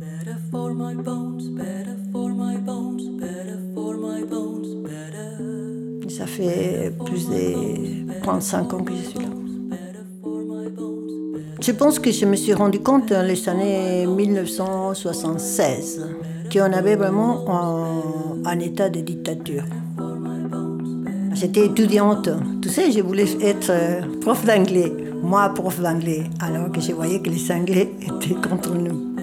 Better for my bones, better for my bones, better for my bones, better. Ça fait plus de 35 ans que je suis là. Je pense que je me suis rendu compte dans les années 1976 qu'on avait vraiment un, un état de dictature. J'étais étudiante. Tu sais, je voulais être euh, prof d'anglais. Moi, prof d'anglais. Alors que je voyais que les Anglais étaient contre nous.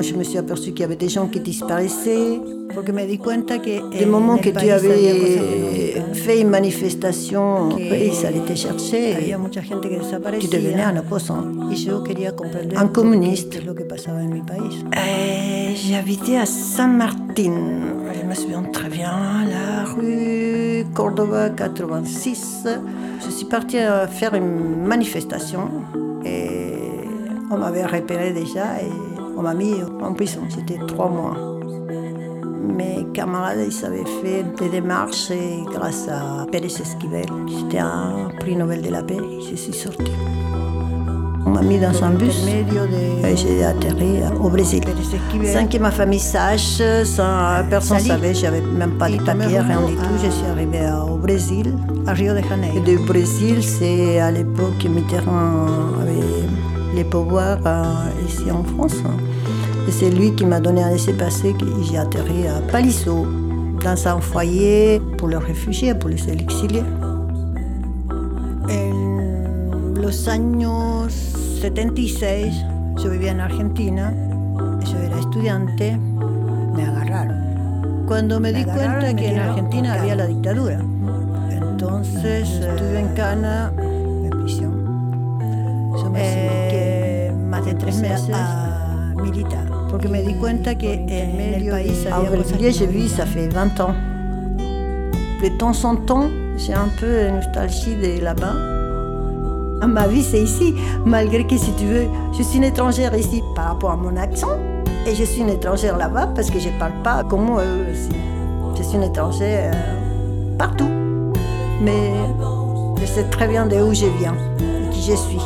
Hum, Je me suis aperçue qu'il y avait des gens qui disparaissaient. Des moments que tu avais fait une manifestation, ils allaient te chercher. había mucha gente que Tu devenais un opposant. Un communiste. en. Euh, J'habitais à Saint-Martin. Je me souviens très bien, la rue Cordova 86. Je suis partie euh, faire une manifestation et on m'avait repéré déjà et on m'a mis en prison. C'était trois mois. Mes camarades, ils avaient fait des démarches et grâce à Pérez Esquivel, c'était un prix Nobel de la paix, je suis sortie. On m'a mis dans un bus et j'ai atterri au Brésil. Sans que ma famille sache, sans personne ne savait, j'avais même pas de papiers, rien du tout. Je suis arrivée à- au Brésil. A Río de Et Janeiro. du Brésil, c'est à l'époque que Mitterrand avait les pouvoirs euh, ici en France. Et c'est lui qui m'a donné un laissez-passer. J'ai atterri à Paliso, dans un foyer pour les réfugiés, pour les exiliés. En los años 76, yo vivía en Argentina, yo era estudiante, me agarraron. Cuando me di agarraron cuenta me que en Argentina en había la dictadura, entonces estuve en Cana, en prisión, meses. a militar. Porque me di cuenta que en el país de había cosas j'ai vu, ça fait 20 ans. De temps en temps, j'ai un peu une nostalgie de là-bas. Ma vie, c'est ici, malgré que, si tu veux, je suis une étrangère ici par rapport à mon accent, et je suis une étrangère là-bas parce que je ne parle pas comme eux aussi. Je suis une étrangère euh, partout. Mais je sais très bien de où je viens et qui je suis.